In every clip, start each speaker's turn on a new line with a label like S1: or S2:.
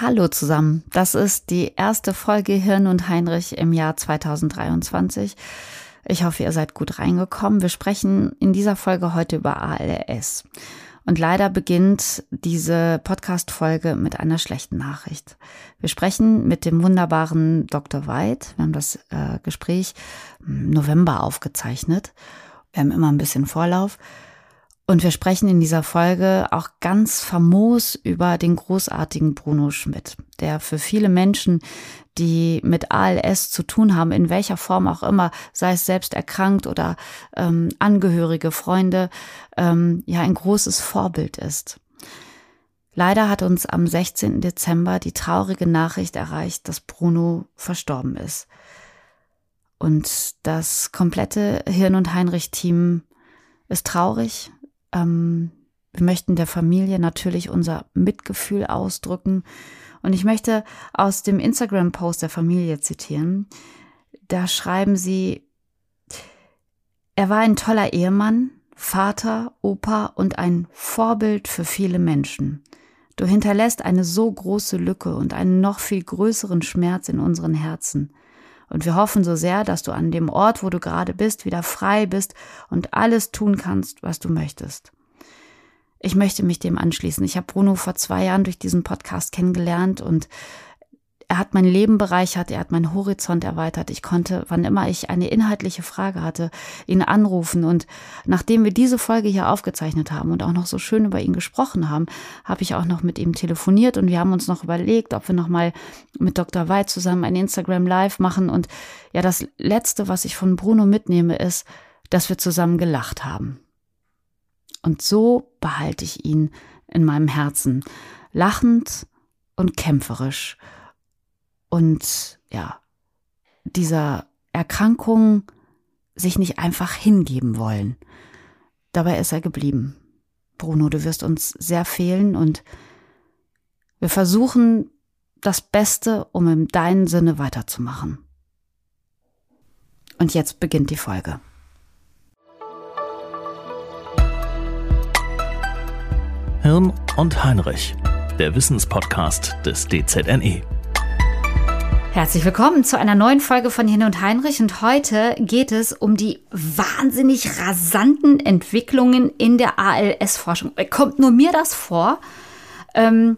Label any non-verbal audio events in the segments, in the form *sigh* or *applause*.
S1: Hallo zusammen, das ist die erste Folge Hirn und Heinrich im Jahr 2023. Ich hoffe, ihr seid gut reingekommen. Wir sprechen in dieser Folge heute über ALS. Und leider beginnt diese Podcast-Folge mit einer schlechten Nachricht. Wir sprechen mit dem wunderbaren Dr. White. Wir haben das äh, Gespräch im November aufgezeichnet. Wir haben immer ein bisschen Vorlauf. Und wir sprechen in dieser Folge auch ganz famos über den großartigen Bruno Schmidt, der für viele Menschen, die mit ALS zu tun haben, in welcher Form auch immer, sei es selbst erkrankt oder ähm, Angehörige, Freunde, ähm, ja ein großes Vorbild ist. Leider hat uns am 16. Dezember die traurige Nachricht erreicht, dass Bruno verstorben ist. Und das komplette Hirn- und Heinrich-Team ist traurig, ähm, wir möchten der Familie natürlich unser Mitgefühl ausdrücken. Und ich möchte aus dem Instagram-Post der Familie zitieren. Da schreiben sie, er war ein toller Ehemann, Vater, Opa und ein Vorbild für viele Menschen. Du hinterlässt eine so große Lücke und einen noch viel größeren Schmerz in unseren Herzen. Und wir hoffen so sehr, dass du an dem Ort, wo du gerade bist, wieder frei bist und alles tun kannst, was du möchtest. Ich möchte mich dem anschließen. Ich habe Bruno vor zwei Jahren durch diesen Podcast kennengelernt und er hat mein Leben bereichert, er hat meinen Horizont erweitert. Ich konnte, wann immer ich eine inhaltliche Frage hatte, ihn anrufen. Und nachdem wir diese Folge hier aufgezeichnet haben und auch noch so schön über ihn gesprochen haben, habe ich auch noch mit ihm telefoniert und wir haben uns noch überlegt, ob wir noch mal mit Dr. White zusammen ein Instagram Live machen. Und ja, das Letzte, was ich von Bruno mitnehme, ist, dass wir zusammen gelacht haben. Und so behalte ich ihn in meinem Herzen, lachend und kämpferisch und ja, dieser Erkrankung sich nicht einfach hingeben wollen. Dabei ist er geblieben. Bruno, du wirst uns sehr fehlen und wir versuchen das Beste, um in deinem Sinne weiterzumachen. Und jetzt beginnt die Folge.
S2: Hirn und Heinrich, der Wissenspodcast des DZNE.
S1: Herzlich willkommen zu einer neuen Folge von Hin und Heinrich und heute geht es um die wahnsinnig rasanten Entwicklungen in der ALS-Forschung. Kommt nur mir das vor? Ähm,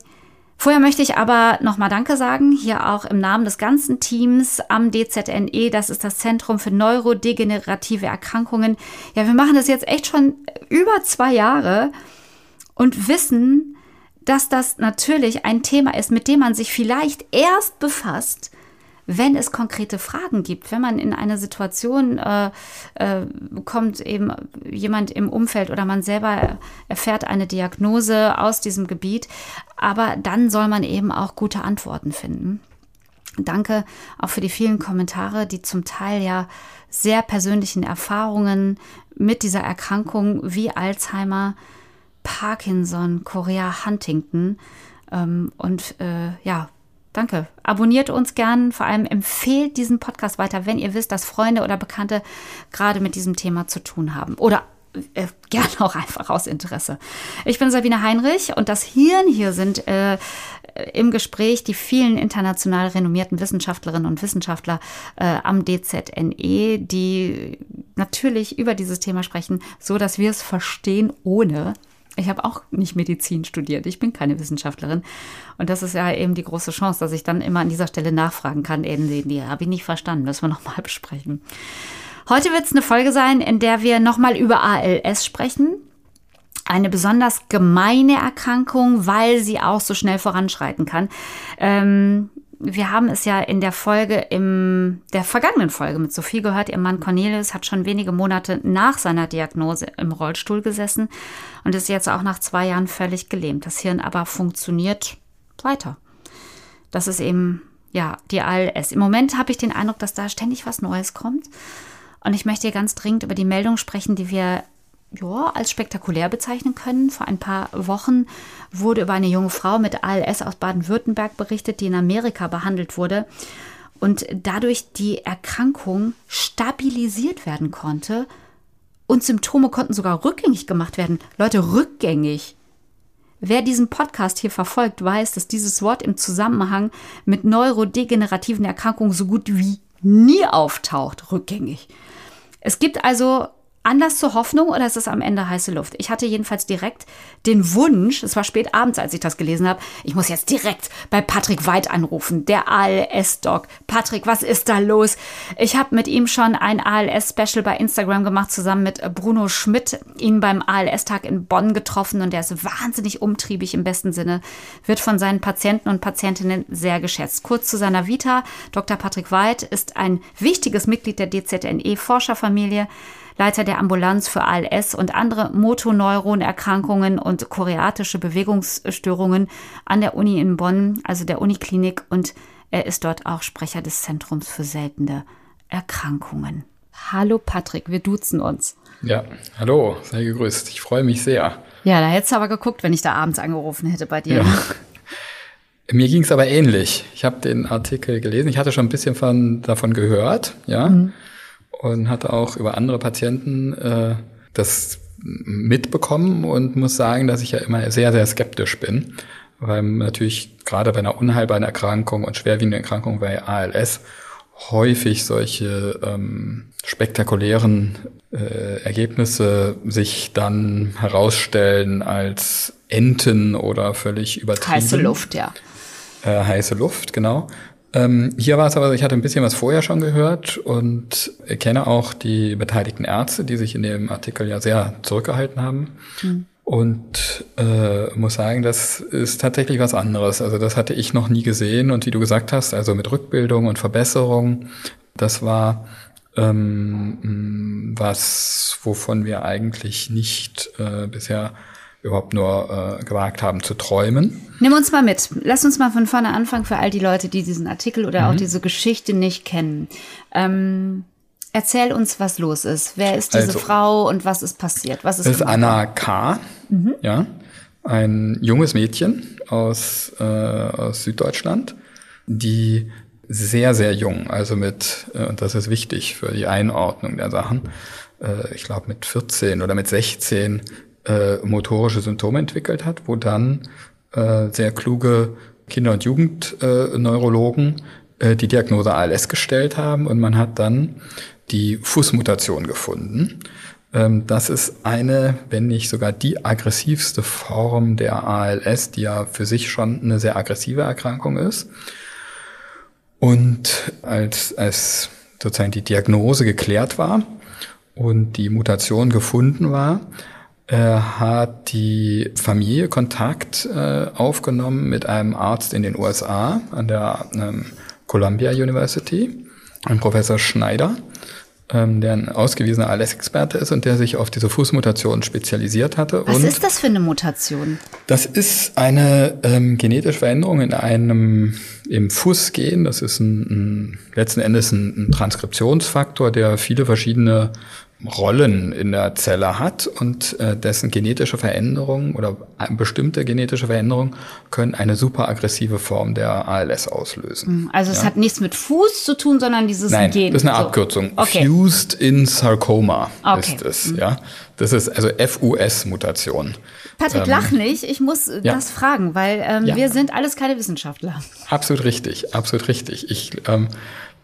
S1: vorher möchte ich aber nochmal Danke sagen, hier auch im Namen des ganzen Teams am DZNE. Das ist das Zentrum für neurodegenerative Erkrankungen. Ja, wir machen das jetzt echt schon über zwei Jahre und wissen, dass das natürlich ein Thema ist, mit dem man sich vielleicht erst befasst, wenn es konkrete Fragen gibt, wenn man in eine Situation äh, äh, kommt, eben jemand im Umfeld oder man selber erfährt eine Diagnose aus diesem Gebiet, aber dann soll man eben auch gute Antworten finden. Danke auch für die vielen Kommentare, die zum Teil ja sehr persönlichen Erfahrungen mit dieser Erkrankung wie Alzheimer, Parkinson, Korea Huntington ähm, und äh, ja, Danke. Abonniert uns gern, vor allem empfehlt diesen Podcast weiter, wenn ihr wisst, dass Freunde oder Bekannte gerade mit diesem Thema zu tun haben. Oder äh, gerne auch einfach aus Interesse. Ich bin Sabine Heinrich und das Hirn hier sind äh, im Gespräch die vielen international renommierten Wissenschaftlerinnen und Wissenschaftler äh, am DZNE, die natürlich über dieses Thema sprechen, so dass wir es verstehen, ohne ich habe auch nicht Medizin studiert. Ich bin keine Wissenschaftlerin. Und das ist ja eben die große Chance, dass ich dann immer an dieser Stelle nachfragen kann. Eben, die habe ich nicht verstanden. Müssen wir nochmal *laughs* besprechen. Heute wird es eine Folge sein, in der wir nochmal über ALS sprechen. Eine besonders gemeine Erkrankung, weil sie auch so schnell voranschreiten kann. Ähm, wir haben es ja in der Folge, im der vergangenen Folge mit Sophie gehört, ihr Mann Cornelius hat schon wenige Monate nach seiner Diagnose im Rollstuhl gesessen und ist jetzt auch nach zwei Jahren völlig gelähmt. Das Hirn aber funktioniert weiter. Das ist eben, ja, die ALS. Im Moment habe ich den Eindruck, dass da ständig was Neues kommt. Und ich möchte hier ganz dringend über die Meldung sprechen, die wir ja, als spektakulär bezeichnen können. Vor ein paar Wochen wurde über eine junge Frau mit ALS aus Baden-Württemberg berichtet, die in Amerika behandelt wurde und dadurch die Erkrankung stabilisiert werden konnte und Symptome konnten sogar rückgängig gemacht werden. Leute, rückgängig. Wer diesen Podcast hier verfolgt, weiß, dass dieses Wort im Zusammenhang mit neurodegenerativen Erkrankungen so gut wie nie auftaucht, rückgängig. Es gibt also Anlass zur Hoffnung oder ist es am Ende heiße Luft? Ich hatte jedenfalls direkt den Wunsch, es war spät abends, als ich das gelesen habe, ich muss jetzt direkt bei Patrick Weid anrufen, der ALS-Doc. Patrick, was ist da los? Ich habe mit ihm schon ein ALS-Special bei Instagram gemacht, zusammen mit Bruno Schmidt, ihn beim ALS-Tag in Bonn getroffen und der ist wahnsinnig umtriebig im besten Sinne, wird von seinen Patienten und Patientinnen sehr geschätzt. Kurz zu seiner Vita. Dr. Patrick Weid ist ein wichtiges Mitglied der DZNE-Forscherfamilie. Leiter der Ambulanz für ALS und andere Motoneuronerkrankungen und choreatische Bewegungsstörungen an der Uni in Bonn, also der Uniklinik, und er ist dort auch Sprecher des Zentrums für seltene Erkrankungen. Hallo Patrick, wir duzen uns.
S3: Ja, hallo, sei gegrüßt. Ich freue mich sehr.
S1: Ja, da hättest du aber geguckt, wenn ich da abends angerufen hätte bei dir. Ja.
S3: Mir ging es aber ähnlich. Ich habe den Artikel gelesen. Ich hatte schon ein bisschen von, davon gehört, ja. Mhm und hatte auch über andere Patienten äh, das mitbekommen und muss sagen, dass ich ja immer sehr, sehr skeptisch bin, weil natürlich gerade bei einer unheilbaren Erkrankung und schwerwiegenden Erkrankung bei ALS häufig solche ähm, spektakulären äh, Ergebnisse sich dann herausstellen als Enten oder völlig übertrieben.
S1: Heiße Luft, ja.
S3: Äh, heiße Luft, genau. Ähm, hier war es aber, ich hatte ein bisschen was vorher schon gehört und kenne auch die beteiligten Ärzte, die sich in dem Artikel ja sehr zurückgehalten haben. Mhm. Und äh, muss sagen, das ist tatsächlich was anderes. Also das hatte ich noch nie gesehen. Und wie du gesagt hast, also mit Rückbildung und Verbesserung, das war ähm, was, wovon wir eigentlich nicht äh, bisher überhaupt nur äh, gewagt haben zu träumen.
S1: Nimm uns mal mit. Lass uns mal von vorne anfangen für all die Leute, die diesen Artikel oder mhm. auch diese Geschichte nicht kennen. Ähm, erzähl uns, was los ist. Wer ist diese also, Frau und was ist passiert? Was ist
S3: das ist Anna K. Mhm. Ja, ein junges Mädchen aus, äh, aus Süddeutschland, die sehr, sehr jung, also mit, äh, und das ist wichtig für die Einordnung der Sachen, äh, ich glaube mit 14 oder mit 16 äh, motorische Symptome entwickelt hat, wo dann äh, sehr kluge Kinder- und Jugendneurologen äh, die Diagnose ALS gestellt haben und man hat dann die Fußmutation gefunden. Ähm, das ist eine, wenn nicht sogar die aggressivste Form der ALS, die ja für sich schon eine sehr aggressive Erkrankung ist. Und als, als sozusagen die Diagnose geklärt war und die Mutation gefunden war, äh, hat die Familie Kontakt äh, aufgenommen mit einem Arzt in den USA an der ähm, Columbia University, ein Professor Schneider, ähm, der ein ausgewiesener ALS-Experte ist und der sich auf diese Fußmutation spezialisiert hatte.
S1: Was und ist das für eine Mutation?
S3: Das ist eine ähm, genetische Veränderung in einem im Fußgen. Das ist ein, ein letzten Endes ein, ein Transkriptionsfaktor, der viele verschiedene Rollen in der Zelle hat und äh, dessen genetische Veränderungen oder bestimmte genetische Veränderungen können eine super aggressive Form der ALS auslösen.
S1: Hm, also es ja. hat nichts mit Fuß zu tun, sondern dieses
S3: Nein,
S1: Gen.
S3: Das ist eine so. Abkürzung. Okay. Fused in Sarcoma okay. ist es. Mhm. Ja, das ist also FUS-Mutation.
S1: Patrick, ähm, lach nicht. Ich muss ja. das fragen, weil ähm, ja. wir sind alles keine Wissenschaftler.
S3: Absolut richtig, absolut richtig. Ich ähm,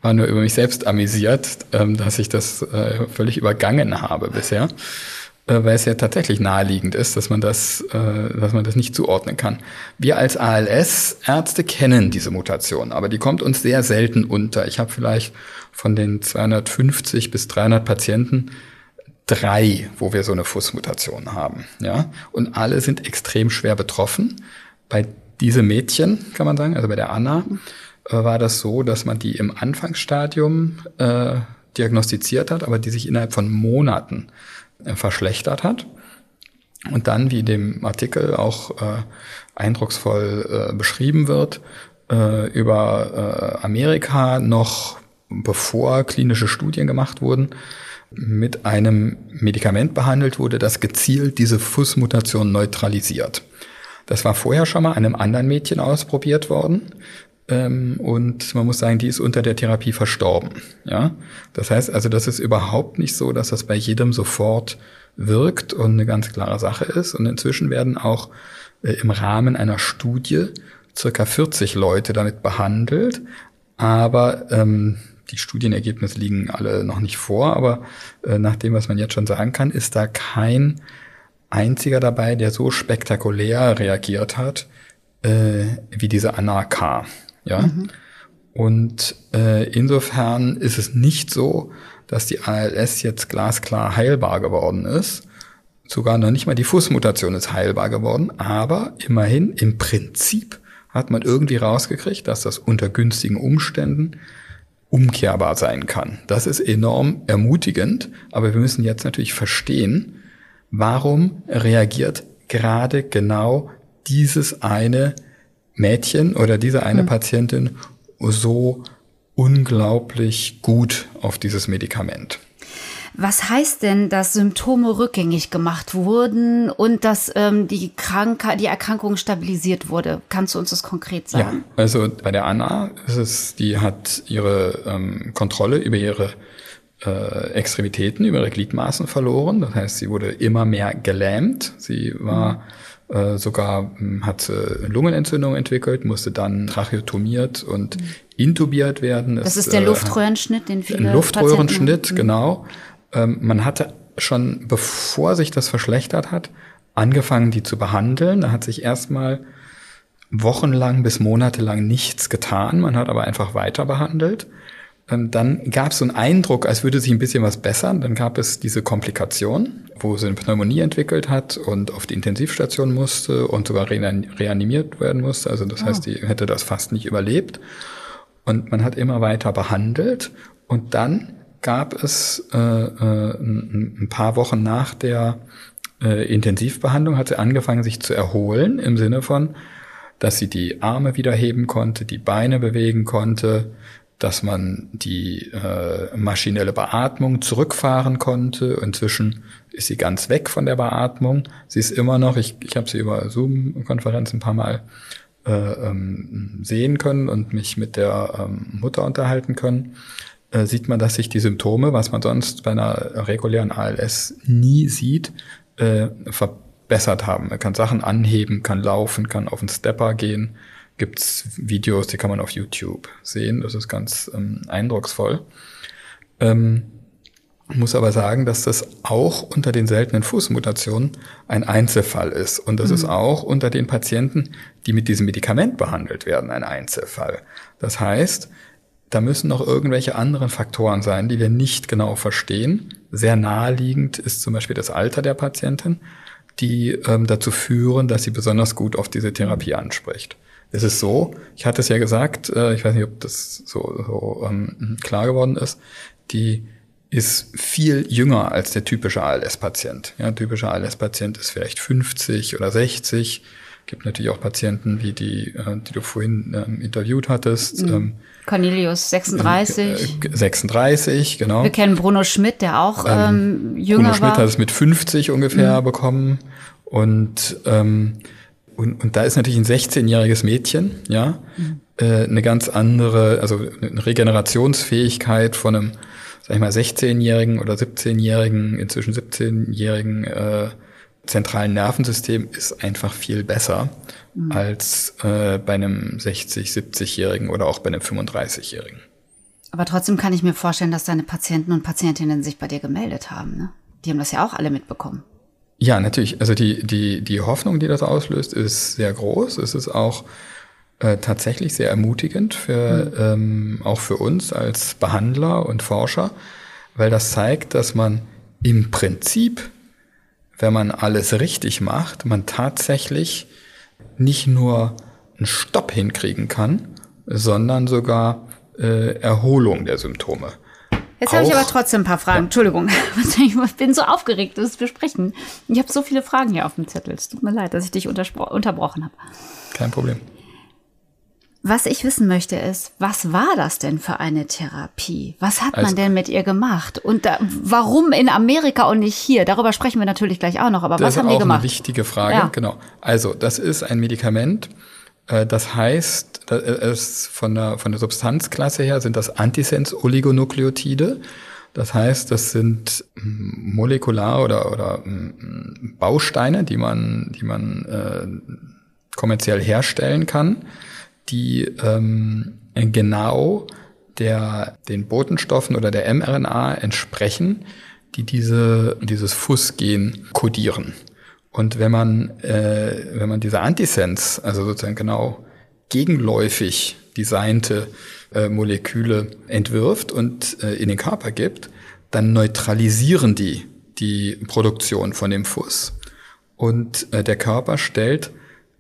S3: war nur über mich selbst amüsiert, ähm, dass ich das äh, völlig übergangen habe bisher, äh, weil es ja tatsächlich naheliegend ist, dass man das, äh, dass man das nicht zuordnen kann. Wir als ALS-Ärzte kennen diese Mutation, aber die kommt uns sehr selten unter. Ich habe vielleicht von den 250 bis 300 Patienten drei, wo wir so eine Fußmutation haben, ja, und alle sind extrem schwer betroffen. Bei diesem Mädchen kann man sagen, also bei der Anna war das so, dass man die im Anfangsstadium äh, diagnostiziert hat, aber die sich innerhalb von Monaten äh, verschlechtert hat. Und dann, wie dem Artikel auch äh, eindrucksvoll äh, beschrieben wird, äh, über äh, Amerika noch bevor klinische Studien gemacht wurden, mit einem Medikament behandelt wurde, das gezielt diese Fußmutation neutralisiert. Das war vorher schon mal einem anderen Mädchen ausprobiert worden. Ähm, und man muss sagen, die ist unter der Therapie verstorben. Ja, das heißt also, das ist überhaupt nicht so, dass das bei jedem sofort wirkt und eine ganz klare Sache ist. Und inzwischen werden auch äh, im Rahmen einer Studie circa 40 Leute damit behandelt, aber ähm, die Studienergebnisse liegen alle noch nicht vor, aber äh, nach dem, was man jetzt schon sagen kann, ist da kein einziger dabei, der so spektakulär reagiert hat äh, wie diese Anna K. Ja. Mhm. Und äh, insofern ist es nicht so, dass die ALS jetzt glasklar heilbar geworden ist. Sogar noch nicht mal die Fußmutation ist heilbar geworden, aber immerhin im Prinzip hat man irgendwie rausgekriegt, dass das unter günstigen Umständen umkehrbar sein kann. Das ist enorm ermutigend, aber wir müssen jetzt natürlich verstehen, warum reagiert gerade genau dieses eine Mädchen oder diese eine hm. Patientin so unglaublich gut auf dieses Medikament.
S1: Was heißt denn, dass Symptome rückgängig gemacht wurden und dass ähm, die, Krank die Erkrankung stabilisiert wurde? Kannst du uns das konkret sagen?
S3: Ja, also bei der Anna ist es, die hat ihre ähm, Kontrolle über ihre äh, Extremitäten, über ihre Gliedmaßen verloren. Das heißt, sie wurde immer mehr gelähmt. Sie war mhm äh, sogar hm, hat äh, Lungenentzündung entwickelt, musste dann tracheotomiert und mhm. intubiert werden.
S1: Das es, ist der äh, Luftröhrenschnitt, den viele
S3: Ein Luftröhrenschnitt, Patienten genau. Ähm, man hatte schon, bevor sich das verschlechtert hat, angefangen, die zu behandeln. Da hat sich erstmal wochenlang bis monatelang nichts getan. Man hat aber einfach weiter behandelt. Ähm, dann gab es so einen Eindruck, als würde sich ein bisschen was bessern. Dann gab es diese Komplikation, wo sie eine Pneumonie entwickelt hat und auf die Intensivstation musste und sogar reanimiert werden musste. Also das oh. heißt, die hätte das fast nicht überlebt. Und man hat immer weiter behandelt. Und dann gab es äh, äh, ein paar Wochen nach der äh, Intensivbehandlung, hat sie angefangen, sich zu erholen im Sinne von, dass sie die Arme wieder heben konnte, die Beine bewegen konnte, dass man die äh, maschinelle Beatmung zurückfahren konnte. Inzwischen ist sie ganz weg von der Beatmung. Sie ist immer noch, ich, ich habe sie über Zoom-Konferenzen ein paar Mal äh, ähm, sehen können und mich mit der ähm, Mutter unterhalten können. Äh, sieht man, dass sich die Symptome, was man sonst bei einer regulären ALS nie sieht, äh, verbessert haben. Man kann Sachen anheben, kann laufen, kann auf den Stepper gehen gibt's Videos, die kann man auf YouTube sehen. Das ist ganz ähm, eindrucksvoll. Ähm, muss aber sagen, dass das auch unter den seltenen Fußmutationen ein Einzelfall ist. Und das mhm. ist auch unter den Patienten, die mit diesem Medikament behandelt werden, ein Einzelfall. Das heißt, da müssen noch irgendwelche anderen Faktoren sein, die wir nicht genau verstehen. Sehr naheliegend ist zum Beispiel das Alter der Patientin, die ähm, dazu führen, dass sie besonders gut auf diese Therapie anspricht es ist so, ich hatte es ja gesagt, äh, ich weiß nicht, ob das so, so ähm, klar geworden ist, die ist viel jünger als der typische ALS-Patient. Ja, typischer ALS-Patient ist vielleicht 50 oder 60. Gibt natürlich auch Patienten, wie die, äh, die du vorhin ähm, interviewt hattest. Mhm.
S1: Ähm, Cornelius 36.
S3: Äh, 36, genau.
S1: Wir kennen Bruno Schmidt, der auch ähm, ähm jünger
S3: Bruno Schmidt war. hat es mit 50 ungefähr mhm. bekommen. Und ähm, und, und da ist natürlich ein 16-jähriges Mädchen, ja, mhm. äh, eine ganz andere, also eine Regenerationsfähigkeit von einem, sag ich mal, 16-jährigen oder 17-jährigen, inzwischen 17-jährigen äh, zentralen Nervensystem ist einfach viel besser mhm. als äh, bei einem 60, 70-jährigen oder auch bei einem 35-jährigen.
S1: Aber trotzdem kann ich mir vorstellen, dass deine Patienten und Patientinnen sich bei dir gemeldet haben. Ne? Die haben das ja auch alle mitbekommen.
S3: Ja, natürlich. Also die, die, die Hoffnung, die das auslöst, ist sehr groß. Es ist auch äh, tatsächlich sehr ermutigend für, mhm. ähm, auch für uns als Behandler und Forscher, weil das zeigt, dass man im Prinzip, wenn man alles richtig macht, man tatsächlich nicht nur einen Stopp hinkriegen kann, sondern sogar äh, Erholung der Symptome.
S1: Jetzt habe ich aber trotzdem ein paar Fragen. Ja. Entschuldigung, *laughs* ich bin so aufgeregt, das besprechen. Ich habe so viele Fragen hier auf dem Zettel. Es tut mir leid, dass ich dich unterbrochen habe.
S3: Kein Problem.
S1: Was ich wissen möchte ist, was war das denn für eine Therapie? Was hat also, man denn mit ihr gemacht? Und da, warum in Amerika und nicht hier? Darüber sprechen wir natürlich gleich auch noch. Aber was haben die gemacht? Das ist auch
S3: eine wichtige Frage. Ja. Genau. Also, das ist ein Medikament, äh, das heißt, es von der, von der Substanzklasse her sind das Antisens-Oligonukleotide. Das heißt, das sind molekular oder, oder Bausteine, die man, die man kommerziell herstellen kann, die ähm, genau der, den Botenstoffen oder der mRNA entsprechen, die diese, dieses Fußgen kodieren. Und wenn man, äh, wenn man diese Antisens, also sozusagen genau gegenläufig designte äh, Moleküle entwirft und äh, in den Körper gibt, dann neutralisieren die die Produktion von dem Fuß. Und äh, der Körper stellt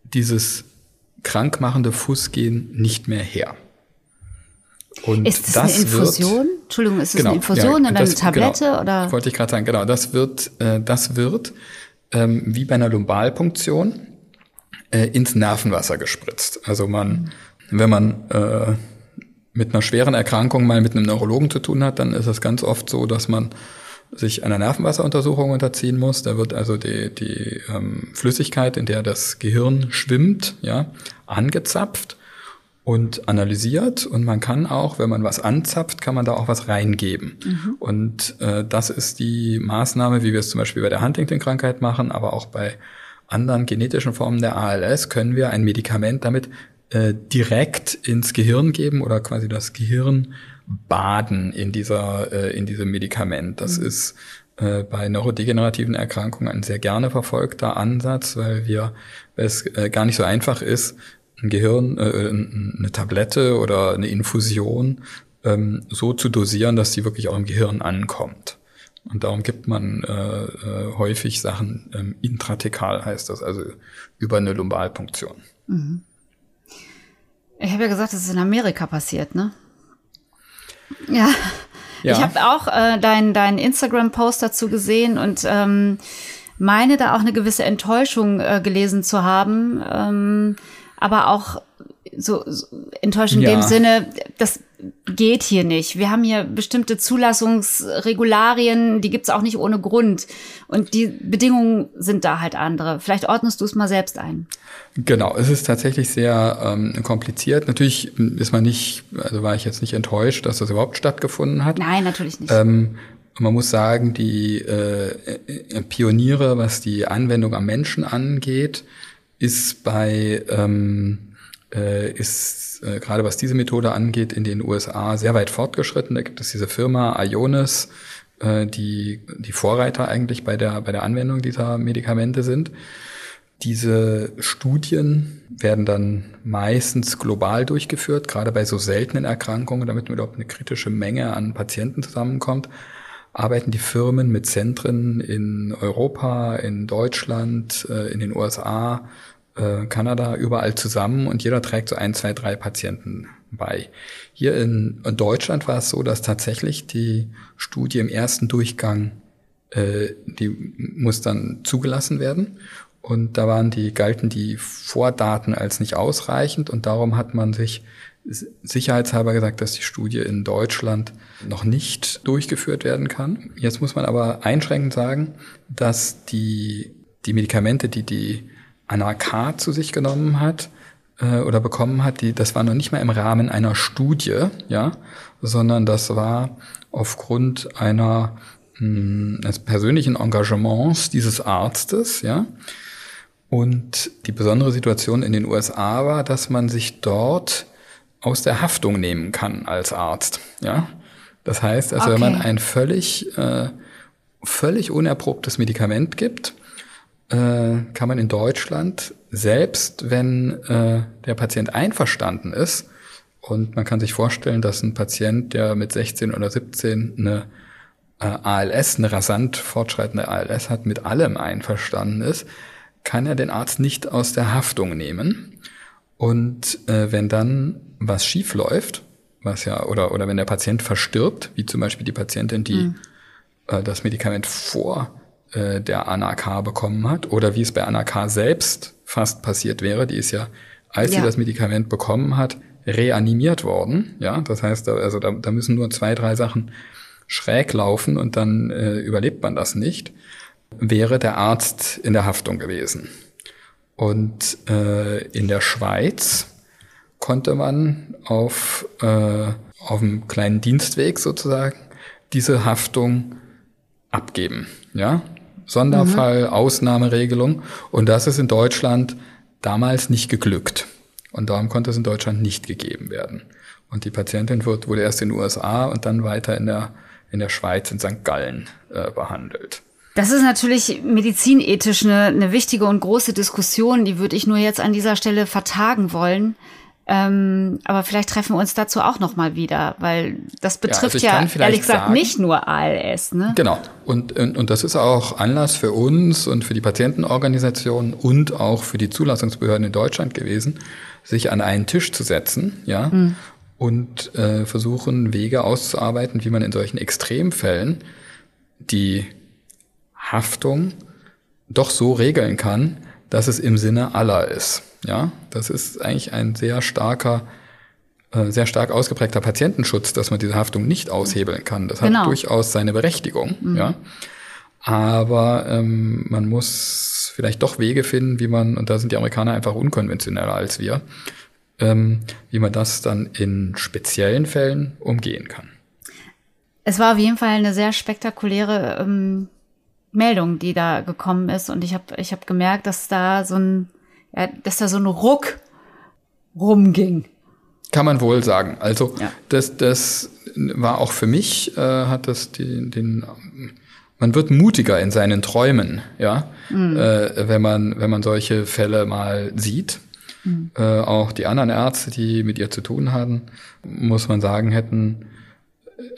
S3: dieses krankmachende Fußgen nicht mehr her.
S1: Und ist es das eine Infusion? Wird, Entschuldigung, ist es genau, eine Infusion ja, oder das, eine Tablette?
S3: Genau,
S1: oder?
S3: Wollte ich gerade sagen, genau. Das wird, äh, das wird ähm, wie bei einer Lumbalpunktion äh, ins Nervenwasser gespritzt. Also man, wenn man äh, mit einer schweren Erkrankung mal mit einem Neurologen zu tun hat, dann ist es ganz oft so, dass man sich einer Nervenwasseruntersuchung unterziehen muss. Da wird also die, die ähm, Flüssigkeit, in der das Gehirn schwimmt, ja, angezapft und analysiert. Und man kann auch, wenn man was anzapft, kann man da auch was reingeben. Mhm. Und äh, das ist die Maßnahme, wie wir es zum Beispiel bei der Huntington-Krankheit machen, aber auch bei anderen genetischen Formen der ALS können wir ein Medikament damit äh, direkt ins Gehirn geben oder quasi das Gehirn baden in dieser äh, in diesem Medikament. Das mhm. ist äh, bei neurodegenerativen Erkrankungen ein sehr gerne verfolgter Ansatz, weil wir weil es äh, gar nicht so einfach ist, ein Gehirn, äh, eine Tablette oder eine Infusion ähm, so zu dosieren, dass sie wirklich auch im Gehirn ankommt. Und darum gibt man äh, äh, häufig Sachen ähm, intratekal, heißt das, also über eine Lumbalpunktion. Mhm.
S1: Ich habe ja gesagt, das ist in Amerika passiert, ne? Ja. ja. Ich habe auch äh, deinen dein Instagram-Post dazu gesehen und ähm, meine da auch eine gewisse Enttäuschung äh, gelesen zu haben. Ähm, aber auch so, so enttäuscht in ja. dem Sinne, das geht hier nicht. Wir haben hier bestimmte Zulassungsregularien, die gibt's auch nicht ohne Grund. Und die Bedingungen sind da halt andere. Vielleicht ordnest du es mal selbst ein.
S3: Genau, es ist tatsächlich sehr ähm, kompliziert. Natürlich ist man nicht, also war ich jetzt nicht enttäuscht, dass das überhaupt stattgefunden hat.
S1: Nein, natürlich nicht.
S3: Ähm, man muss sagen, die äh, äh Pioniere, was die Anwendung am Menschen angeht, ist bei ähm, äh, ist äh, gerade was diese Methode angeht in den USA sehr weit fortgeschritten. Da gibt es diese Firma Ionis, äh, die die Vorreiter eigentlich bei der bei der Anwendung dieser Medikamente sind. Diese Studien werden dann meistens global durchgeführt, gerade bei so seltenen Erkrankungen, damit überhaupt eine kritische Menge an Patienten zusammenkommt arbeiten die Firmen mit Zentren in Europa, in Deutschland, äh, in den USA, äh, Kanada, überall zusammen und jeder trägt so ein, zwei, drei Patienten bei. Hier in Deutschland war es so, dass tatsächlich die Studie im ersten Durchgang, äh, die muss dann zugelassen werden. Und da waren die, galten die Vordaten als nicht ausreichend und darum hat man sich sicherheitshalber gesagt, dass die Studie in Deutschland noch nicht durchgeführt werden kann. Jetzt muss man aber einschränkend sagen, dass die, die Medikamente, die die Anna zu sich genommen hat äh, oder bekommen hat, die, das war noch nicht mal im Rahmen einer Studie, ja, sondern das war aufgrund einer mh, eines persönlichen Engagements dieses Arztes, ja. Und die besondere Situation in den USA war, dass man sich dort aus der Haftung nehmen kann als Arzt. Ja, das heißt, also okay. wenn man ein völlig äh, völlig unerprobtes Medikament gibt, äh, kann man in Deutschland selbst, wenn äh, der Patient einverstanden ist und man kann sich vorstellen, dass ein Patient, der mit 16 oder 17 eine äh, ALS, eine rasant fortschreitende ALS hat, mit allem einverstanden ist, kann er den Arzt nicht aus der Haftung nehmen. Und äh, wenn dann was schief läuft, was ja, oder, oder wenn der Patient verstirbt, wie zum Beispiel die Patientin, die mhm. äh, das Medikament vor äh, der ANAK bekommen hat, oder wie es bei ANAK selbst fast passiert wäre, die ist ja, als ja. sie das Medikament bekommen hat, reanimiert worden. Ja, das heißt, also da, da müssen nur zwei, drei Sachen schräg laufen und dann äh, überlebt man das nicht, wäre der Arzt in der Haftung gewesen. Und äh, in der Schweiz konnte man auf, äh, auf einem kleinen Dienstweg sozusagen diese Haftung abgeben. Ja? Sonderfall, mhm. Ausnahmeregelung. Und das ist in Deutschland damals nicht geglückt. Und darum konnte es in Deutschland nicht gegeben werden. Und die Patientin wurde erst in den USA und dann weiter in der, in der Schweiz, in St. Gallen äh, behandelt.
S1: Das ist natürlich medizinethisch eine, eine wichtige und große Diskussion, die würde ich nur jetzt an dieser Stelle vertagen wollen. Ähm, aber vielleicht treffen wir uns dazu auch noch mal wieder, weil das betrifft ja, also ja ehrlich gesagt sagen, nicht nur ALS. Ne?
S3: Genau. Und, und, und das ist auch Anlass für uns und für die Patientenorganisationen und auch für die Zulassungsbehörden in Deutschland gewesen, sich an einen Tisch zu setzen, ja, mhm. und äh, versuchen Wege auszuarbeiten, wie man in solchen Extremfällen die Haftung doch so regeln kann, dass es im Sinne aller ist. Ja, das ist eigentlich ein sehr starker, äh, sehr stark ausgeprägter Patientenschutz, dass man diese Haftung nicht aushebeln kann. Das genau. hat durchaus seine Berechtigung. Mhm. Ja, aber ähm, man muss vielleicht doch Wege finden, wie man, und da sind die Amerikaner einfach unkonventioneller als wir, ähm, wie man das dann in speziellen Fällen umgehen kann.
S1: Es war auf jeden Fall eine sehr spektakuläre ähm, Meldung, die da gekommen ist. Und ich habe ich hab gemerkt, dass da so ein, ja, dass da so ein Ruck rumging.
S3: Kann man wohl sagen. Also ja. das, das war auch für mich, äh, hat das den, den man wird mutiger in seinen Träumen, ja, mhm. äh, wenn man wenn man solche Fälle mal sieht. Mhm. Äh, auch die anderen Ärzte, die mit ihr zu tun hatten, muss man sagen, hätten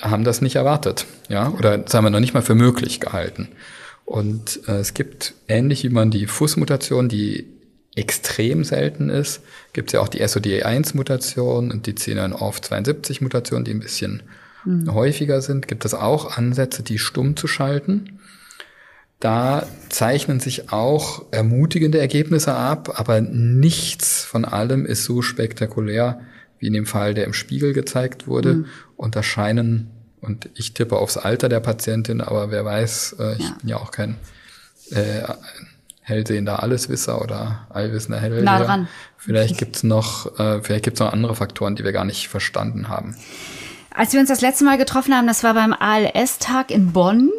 S3: haben das nicht erwartet, ja, oder das haben wir noch nicht mal für möglich gehalten. Und äh, es gibt, ähnlich wie man die FUS-Mutation, die extrem selten ist, gibt es ja auch die SOD1-Mutation und die C9ORF72-Mutation, die ein bisschen mhm. häufiger sind. Gibt es auch Ansätze, die stumm zu schalten. Da zeichnen sich auch ermutigende Ergebnisse ab, aber nichts von allem ist so spektakulär wie in dem Fall, der im Spiegel gezeigt wurde. Mhm. Und da scheinen und ich tippe aufs Alter der Patientin, aber wer weiß, äh, ich ja. bin ja auch kein äh, hellsehender Alleswisser oder allwissender Hellseher. Nah dran. Vielleicht gibt's noch, äh, vielleicht gibt's noch andere Faktoren, die wir gar nicht verstanden haben.
S1: Als wir uns das letzte Mal getroffen haben, das war beim ALS-Tag in Bonn.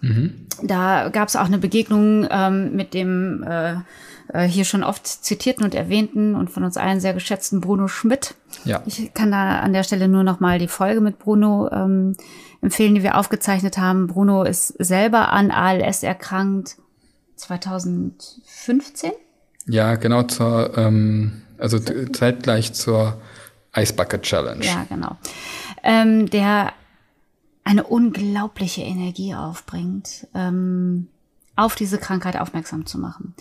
S1: Mhm. Da gab's auch eine Begegnung ähm, mit dem äh, äh, hier schon oft zitierten und erwähnten und von uns allen sehr geschätzten Bruno Schmidt. Ja. Ich kann da an der Stelle nur noch mal die Folge mit Bruno ähm, empfehlen, die wir aufgezeichnet haben. Bruno ist selber an ALS erkrankt 2015.
S3: Ja, genau zur, ähm, also zeitgleich zur Ice Bucket Challenge.
S1: Ja, genau. Ähm, der eine unglaubliche Energie aufbringt, ähm, auf diese Krankheit aufmerksam zu machen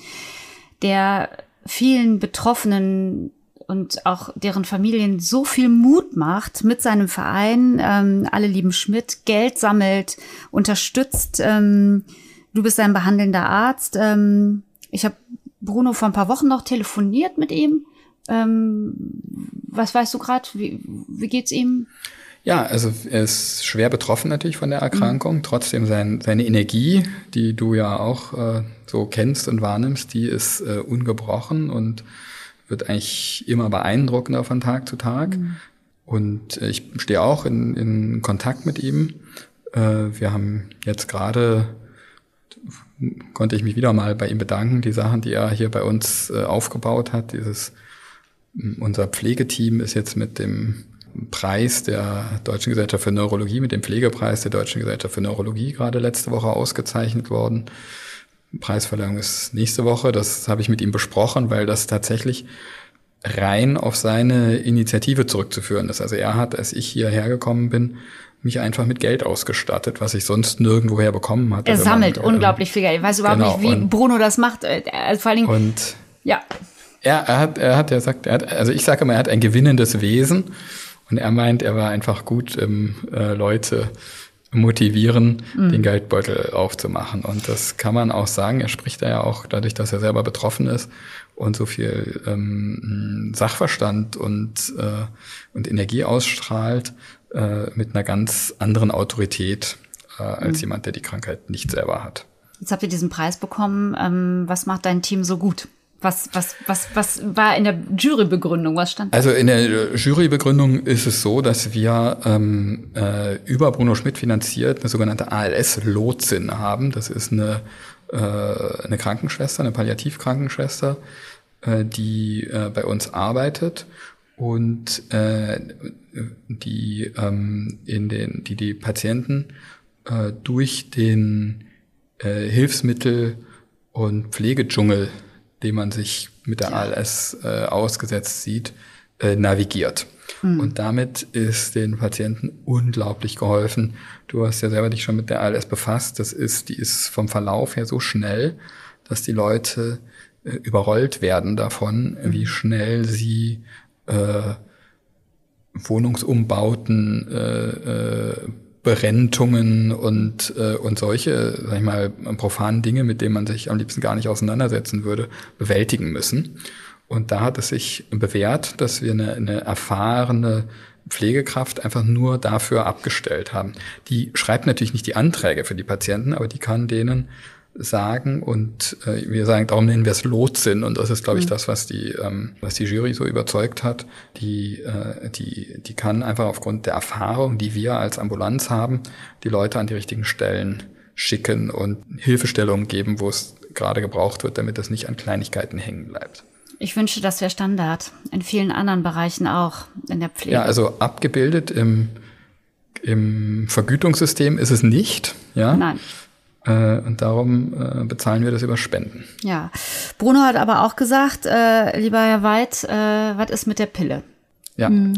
S1: der vielen Betroffenen und auch deren Familien so viel Mut macht mit seinem Verein. Ähm, Alle lieben Schmidt, Geld sammelt, unterstützt. Ähm, du bist ein behandelnder Arzt. Ähm, ich habe Bruno vor ein paar Wochen noch telefoniert mit ihm. Ähm, was weißt du gerade? Wie, wie geht's ihm?
S3: Ja, also er ist schwer betroffen natürlich von der Erkrankung. Mhm. Trotzdem sein, seine Energie, die du ja auch äh, so kennst und wahrnimmst, die ist äh, ungebrochen und wird eigentlich immer beeindruckender von Tag zu Tag. Mhm. Und äh, ich stehe auch in, in Kontakt mit ihm. Äh, wir haben jetzt gerade konnte ich mich wieder mal bei ihm bedanken, die Sachen, die er hier bei uns äh, aufgebaut hat. Dieses unser Pflegeteam ist jetzt mit dem Preis der Deutschen Gesellschaft für Neurologie, mit dem Pflegepreis der Deutschen Gesellschaft für Neurologie gerade letzte Woche ausgezeichnet worden. Preisverleihung ist nächste Woche. Das habe ich mit ihm besprochen, weil das tatsächlich rein auf seine Initiative zurückzuführen ist. Also er hat, als ich hierher gekommen bin, mich einfach mit Geld ausgestattet, was ich sonst nirgendwoher bekommen hatte.
S1: Er sammelt man, unglaublich viel Geld. Ich weiß überhaupt genau, nicht, wie und, Bruno das macht. Also vor allen Dingen,
S3: und ja. Er, er hat, er hat ja gesagt, er hat, also ich sage immer, er hat ein gewinnendes Wesen. Und er meint, er war einfach gut im äh, Leute motivieren, mhm. den Geldbeutel aufzumachen. Und das kann man auch sagen. Er spricht da ja auch dadurch, dass er selber betroffen ist und so viel ähm, Sachverstand und, äh, und Energie ausstrahlt, äh, mit einer ganz anderen Autorität äh, als mhm. jemand, der die Krankheit nicht selber hat.
S1: Jetzt habt ihr diesen Preis bekommen. Ähm, was macht dein Team so gut? Was, was, was, was war in der Jurybegründung? Was stand?
S3: Also in der Jurybegründung ist es so, dass wir ähm, äh, über Bruno Schmidt finanziert eine sogenannte ALS-Lotsin haben. Das ist eine, äh, eine Krankenschwester, eine Palliativkrankenschwester, äh, die äh, bei uns arbeitet und äh, die ähm, in den die die Patienten äh, durch den äh, Hilfsmittel und Pflegedschungel, den man sich mit der ALS äh, ausgesetzt sieht, äh, navigiert. Mhm. Und damit ist den Patienten unglaublich geholfen. Du hast ja selber dich schon mit der ALS befasst. Das ist, die ist vom Verlauf her so schnell, dass die Leute äh, überrollt werden davon, wie schnell sie äh, Wohnungsumbauten, äh, äh, Berentungen und, äh, und solche, sag ich mal, profanen Dinge, mit denen man sich am liebsten gar nicht auseinandersetzen würde, bewältigen müssen. Und da hat es sich bewährt, dass wir eine, eine erfahrene Pflegekraft einfach nur dafür abgestellt haben. Die schreibt natürlich nicht die Anträge für die Patienten, aber die kann denen sagen und äh, wir sagen, darum nennen wir es Lotsen und das ist, glaube ich, mhm. das, was die, ähm, was die Jury so überzeugt hat. Die, äh, die, die kann einfach aufgrund der Erfahrung, die wir als Ambulanz haben, die Leute an die richtigen Stellen schicken und Hilfestellungen geben, wo es gerade gebraucht wird, damit das nicht an Kleinigkeiten hängen bleibt.
S1: Ich wünsche, das wäre Standard. In vielen anderen Bereichen auch, in der Pflege.
S3: Ja, also abgebildet im, im Vergütungssystem ist es nicht. Ja?
S1: Nein.
S3: Äh, und darum äh, bezahlen wir das über Spenden.
S1: Ja. Bruno hat aber auch gesagt, äh, lieber Herr Weid, äh, was ist mit der Pille?
S3: Ja. Mhm.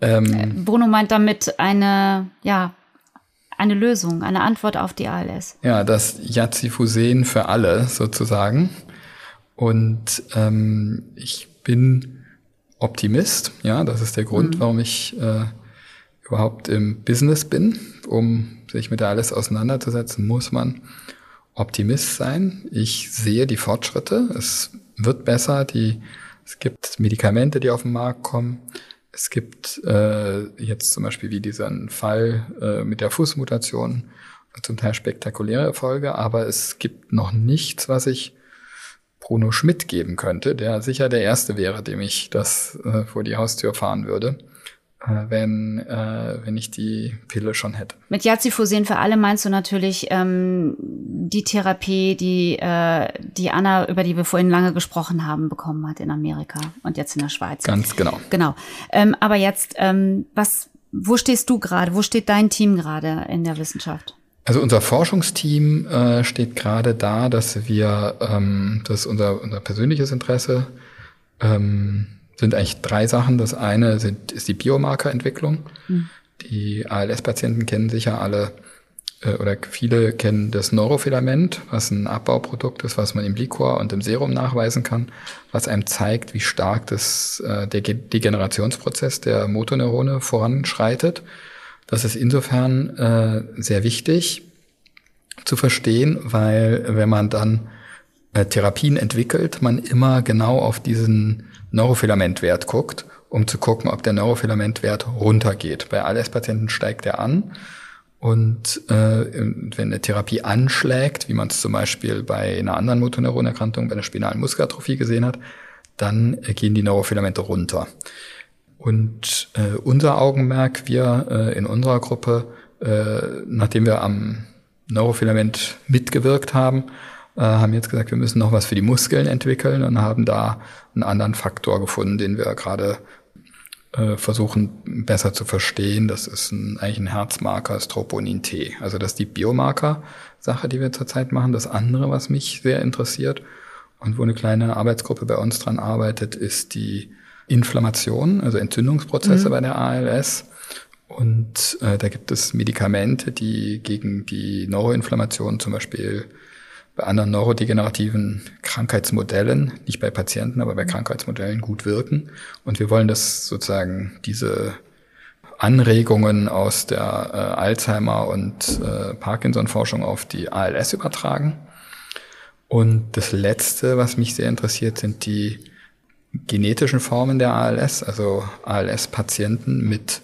S1: Ähm, Bruno meint damit eine, ja, eine Lösung, eine Antwort auf die ALS.
S3: Ja, das Yazifusen für alle sozusagen. Und ähm, ich bin Optimist. Ja, das ist der Grund, mhm. warum ich äh, überhaupt im Business bin, um sich mit alles auseinanderzusetzen, muss man Optimist sein. Ich sehe die Fortschritte. Es wird besser. Die, es gibt Medikamente, die auf den Markt kommen. Es gibt äh, jetzt zum Beispiel wie diesen Fall äh, mit der Fußmutation zum Teil spektakuläre Erfolge, aber es gibt noch nichts, was ich Bruno Schmidt geben könnte, der sicher der Erste wäre, dem ich das äh, vor die Haustür fahren würde. Äh, wenn, äh, wenn ich die Pille schon hätte.
S1: Mit Yazifusen für alle meinst du natürlich ähm, die Therapie, die, äh, die Anna, über die wir vorhin lange gesprochen haben, bekommen hat in Amerika und jetzt in der Schweiz.
S3: Ganz genau.
S1: Genau. Ähm, aber jetzt, ähm, was, wo stehst du gerade? Wo steht dein Team gerade in der Wissenschaft?
S3: Also unser Forschungsteam äh, steht gerade da, dass wir, ähm, das ist unser, unser persönliches Interesse, ähm, sind eigentlich drei Sachen. Das eine sind, ist die Biomarkerentwicklung. Mhm. Die ALS-Patienten kennen sicher alle äh, oder viele kennen das Neurofilament, was ein Abbauprodukt ist, was man im Liquor und im Serum nachweisen kann, was einem zeigt, wie stark das, äh, der Degenerationsprozess der Motorneurone voranschreitet. Das ist insofern äh, sehr wichtig zu verstehen, weil wenn man dann äh, Therapien entwickelt, man immer genau auf diesen Neurofilamentwert guckt, um zu gucken, ob der Neurofilamentwert runtergeht. Bei ALS-Patienten steigt er an. Und äh, wenn eine Therapie anschlägt, wie man es zum Beispiel bei einer anderen Motoneuronerkrankung, bei der spinalen Muskelatrophie gesehen hat, dann äh, gehen die Neurofilamente runter. Und äh, unser Augenmerk, wir äh, in unserer Gruppe, äh, nachdem wir am Neurofilament mitgewirkt haben, äh, haben jetzt gesagt, wir müssen noch was für die Muskeln entwickeln und haben da einen anderen Faktor gefunden, den wir gerade äh, versuchen besser zu verstehen. Das ist ein, eigentlich ein Herzmarker, ist Troponin T. Also das ist die Biomarker-Sache, die wir zurzeit machen. Das andere, was mich sehr interessiert und wo eine kleine Arbeitsgruppe bei uns dran arbeitet, ist die Inflammation, also Entzündungsprozesse mhm. bei der ALS. Und äh, da gibt es Medikamente, die gegen die Neuroinflammation zum Beispiel bei anderen neurodegenerativen Krankheitsmodellen, nicht bei Patienten, aber bei Krankheitsmodellen gut wirken. Und wir wollen das sozusagen diese Anregungen aus der äh, Alzheimer- und äh, Parkinson-Forschung auf die ALS übertragen. Und das Letzte, was mich sehr interessiert, sind die genetischen Formen der ALS, also ALS-Patienten mit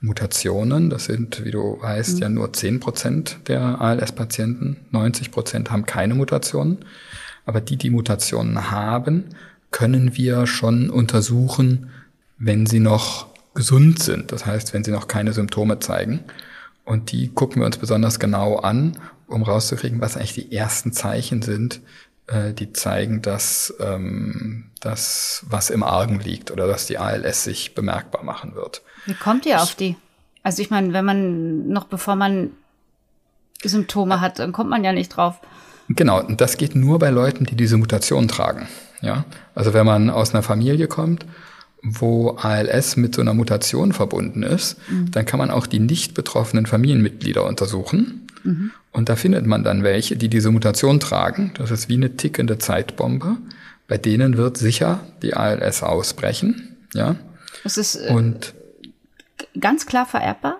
S3: Mutationen. Das sind, wie du weißt, mhm. ja nur 10 Prozent der ALS-Patienten. 90 Prozent haben keine Mutationen. Aber die, die Mutationen haben, können wir schon untersuchen, wenn sie noch gesund sind. Das heißt, wenn sie noch keine Symptome zeigen. Und die gucken wir uns besonders genau an, um rauszukriegen, was eigentlich die ersten Zeichen sind, äh, die zeigen, dass ähm, das was im Argen liegt oder dass die ALS sich bemerkbar machen wird.
S1: Wie kommt ihr auf die? Also ich meine, wenn man noch bevor man Symptome hat, dann kommt man ja nicht drauf.
S3: Genau, und das geht nur bei Leuten, die diese Mutation tragen. Ja, also wenn man aus einer Familie kommt, wo ALS mit so einer Mutation verbunden ist, mhm. dann kann man auch die nicht betroffenen Familienmitglieder untersuchen. Mhm. Und da findet man dann welche, die diese Mutation tragen. Das ist wie eine tickende Zeitbombe. Bei denen wird sicher die ALS ausbrechen. Ja.
S1: Das ist äh, und ganz klar vererbbar?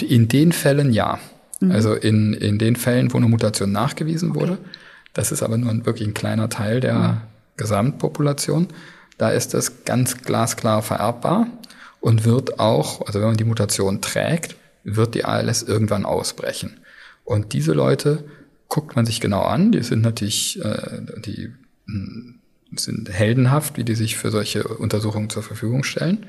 S3: In den Fällen ja. Mhm. Also in, in den Fällen, wo eine Mutation nachgewiesen wurde. Okay. Das ist aber nur ein, wirklich ein kleiner Teil der mhm. Gesamtpopulation. Da ist es ganz glasklar vererbbar und wird auch, also wenn man die Mutation trägt, wird die ALS irgendwann ausbrechen. Und diese Leute guckt man sich genau an. Die sind natürlich, äh, die hm, sind heldenhaft, wie die sich für solche Untersuchungen zur Verfügung stellen.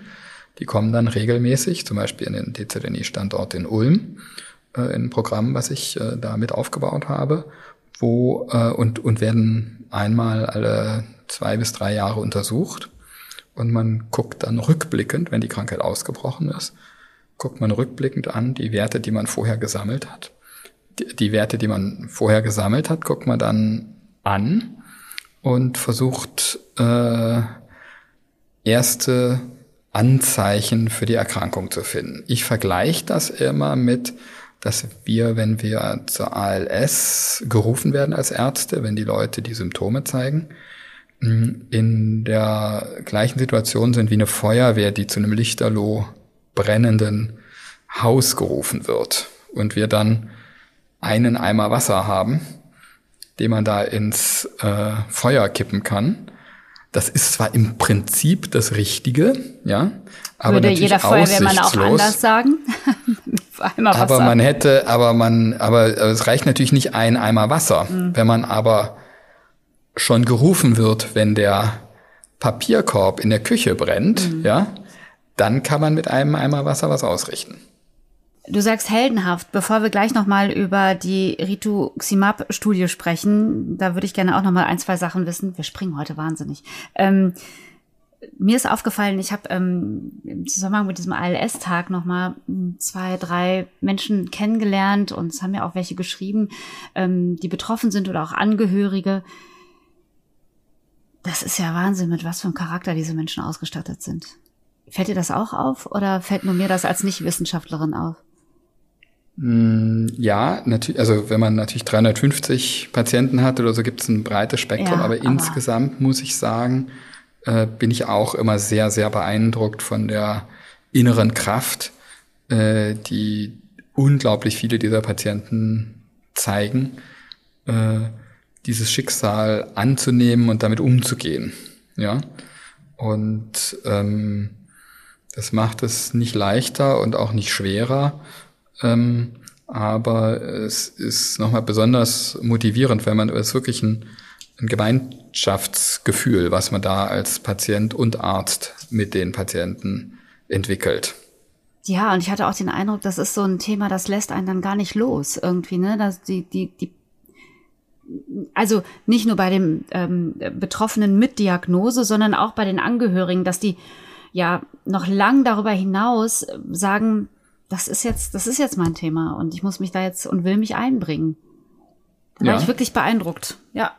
S3: Die kommen dann regelmäßig, zum Beispiel in den DZNI-Standort in Ulm, äh, in ein Programm, was ich äh, da mit aufgebaut habe, wo äh, und, und werden einmal alle zwei bis drei Jahre untersucht. Und man guckt dann rückblickend, wenn die Krankheit ausgebrochen ist, guckt man rückblickend an die Werte, die man vorher gesammelt hat. Die, Werte, die man vorher gesammelt hat, guckt man dann an und versucht äh, erste Anzeichen für die Erkrankung zu finden. Ich vergleiche das immer mit, dass wir, wenn wir zur ALS gerufen werden als Ärzte, wenn die Leute die Symptome zeigen, in der gleichen Situation sind wie eine Feuerwehr, die zu einem lichterloh brennenden Haus gerufen wird und wir dann einen Eimer Wasser haben, den man da ins äh, Feuer kippen kann. Das ist zwar im Prinzip das Richtige, ja,
S1: aber Würde jeder Feuerwehrmann auch anders sagen. *laughs*
S3: Eimer Wasser. Aber man hätte, aber man, aber es reicht natürlich nicht ein Eimer Wasser. Mhm. Wenn man aber schon gerufen wird, wenn der Papierkorb in der Küche brennt, mhm. ja, dann kann man mit einem Eimer Wasser was ausrichten.
S1: Du sagst heldenhaft. Bevor wir gleich nochmal über die Rituximab-Studie sprechen, da würde ich gerne auch nochmal ein, zwei Sachen wissen. Wir springen heute wahnsinnig. Ähm, mir ist aufgefallen, ich habe ähm, im Zusammenhang mit diesem ALS-Tag nochmal zwei, drei Menschen kennengelernt und es haben mir auch welche geschrieben, ähm, die betroffen sind oder auch Angehörige. Das ist ja Wahnsinn, mit was für einem Charakter diese Menschen ausgestattet sind. Fällt dir das auch auf oder fällt nur mir das als Nicht-Wissenschaftlerin auf?
S3: Mm, ja, natürlich, also wenn man natürlich 350 Patienten hat oder so, gibt es ein breites Spektrum, ja, aber, aber, insgesamt muss ich sagen, äh, bin ich auch immer sehr, sehr beeindruckt von der inneren Kraft, äh, die unglaublich viele dieser Patienten zeigen. Äh, dieses Schicksal anzunehmen und damit umzugehen. Ja. Und ähm, das macht es nicht leichter und auch nicht schwerer. Ähm, aber es ist nochmal besonders motivierend, weil man es wirklich ein, ein Gemeinschaftsgefühl, was man da als Patient und Arzt mit den Patienten entwickelt.
S1: Ja, und ich hatte auch den Eindruck, das ist so ein Thema, das lässt einen dann gar nicht los irgendwie, ne? Dass die, die, die also nicht nur bei dem ähm, Betroffenen mit Diagnose, sondern auch bei den Angehörigen, dass die ja noch lang darüber hinaus sagen, das ist jetzt, das ist jetzt mein Thema und ich muss mich da jetzt und will mich einbringen. Da ja. war ich wirklich beeindruckt. Ja.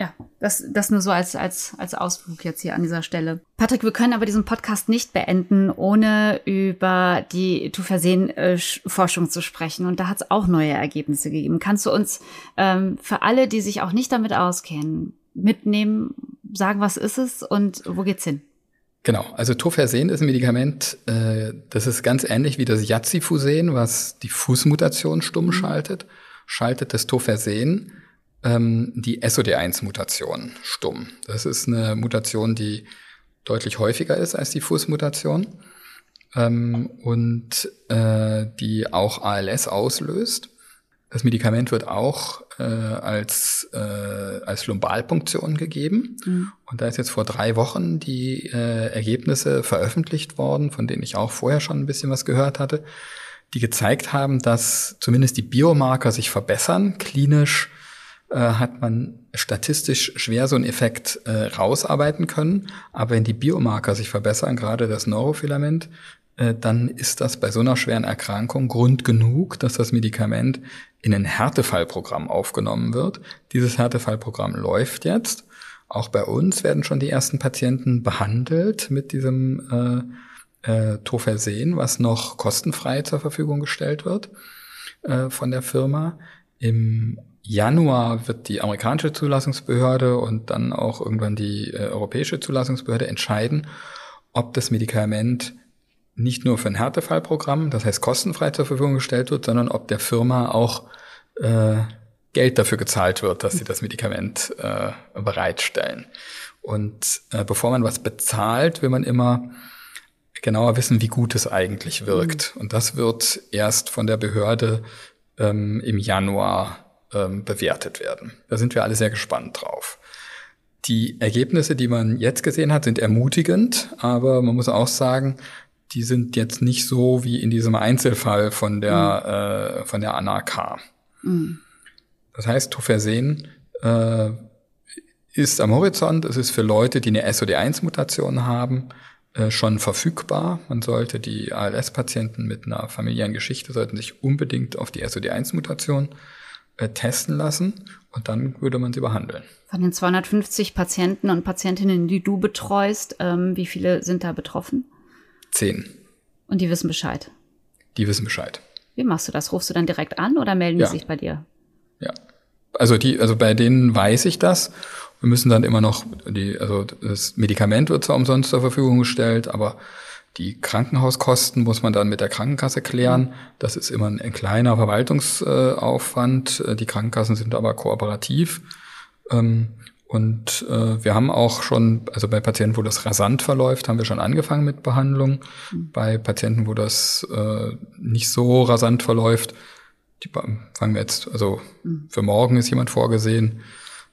S1: Ja, das, das nur so als, als, als Ausflug jetzt hier an dieser Stelle. Patrick, wir können aber diesen Podcast nicht beenden, ohne über die Tu-Versehen-Forschung zu sprechen. Und da hat es auch neue Ergebnisse gegeben. Kannst du uns ähm, für alle, die sich auch nicht damit auskennen, mitnehmen, sagen, was ist es und wo geht's hin?
S3: Genau, also Tofersen ist ein Medikament, äh, das ist ganz ähnlich wie das Yazifusen, was die Fußmutation stumm mhm. schaltet, schaltet das Tofersen ähm, die SOD1-Mutation stumm. Das ist eine Mutation, die deutlich häufiger ist als die Fußmutation ähm, und äh, die auch ALS auslöst. Das Medikament wird auch äh, als, äh, als Lumbalpunktion gegeben. Mhm. Und da ist jetzt vor drei Wochen die äh, Ergebnisse veröffentlicht worden, von denen ich auch vorher schon ein bisschen was gehört hatte, die gezeigt haben, dass zumindest die Biomarker sich verbessern, klinisch äh, hat man statistisch schwer so einen Effekt äh, rausarbeiten können. Aber wenn die Biomarker sich verbessern, gerade das Neurofilament, dann ist das bei so einer schweren Erkrankung Grund genug, dass das Medikament in ein Härtefallprogramm aufgenommen wird. Dieses Härtefallprogramm läuft jetzt. Auch bei uns werden schon die ersten Patienten behandelt mit diesem äh, äh, Tofersen, was noch kostenfrei zur Verfügung gestellt wird äh, von der Firma. Im Januar wird die amerikanische Zulassungsbehörde und dann auch irgendwann die äh, europäische Zulassungsbehörde entscheiden, ob das Medikament nicht nur für ein Härtefallprogramm, das heißt kostenfrei zur Verfügung gestellt wird, sondern ob der Firma auch äh, Geld dafür gezahlt wird, dass sie das Medikament äh, bereitstellen. Und äh, bevor man was bezahlt, will man immer genauer wissen, wie gut es eigentlich wirkt. Mhm. Und das wird erst von der Behörde ähm, im Januar ähm, bewertet werden. Da sind wir alle sehr gespannt drauf. Die Ergebnisse, die man jetzt gesehen hat, sind ermutigend, aber man muss auch sagen, die sind jetzt nicht so wie in diesem Einzelfall von der, mhm. äh, von der Anna K. Mhm. Das heißt, Tofersen äh, ist am Horizont. Es ist für Leute, die eine SOD1-Mutation haben, äh, schon verfügbar. Man sollte die ALS-Patienten mit einer familiären Geschichte sollten sich unbedingt auf die SOD1-Mutation äh, testen lassen und dann würde man sie behandeln.
S1: Von den 250 Patienten und Patientinnen, die du betreust, ähm, wie viele sind da betroffen?
S3: Zehn.
S1: Und die wissen Bescheid?
S3: Die wissen Bescheid.
S1: Wie machst du das? Rufst du dann direkt an oder melden ja. die sich bei dir?
S3: Ja. Also die, also bei denen weiß ich das. Wir müssen dann immer noch die, also das Medikament wird zwar umsonst zur Verfügung gestellt, aber die Krankenhauskosten muss man dann mit der Krankenkasse klären. Das ist immer ein, kleiner Verwaltungsaufwand. Die Krankenkassen sind aber kooperativ. Ähm, und äh, wir haben auch schon, also bei Patienten, wo das rasant verläuft, haben wir schon angefangen mit Behandlung. Mhm. Bei Patienten, wo das äh, nicht so rasant verläuft, die fangen wir jetzt, also mhm. für morgen ist jemand vorgesehen,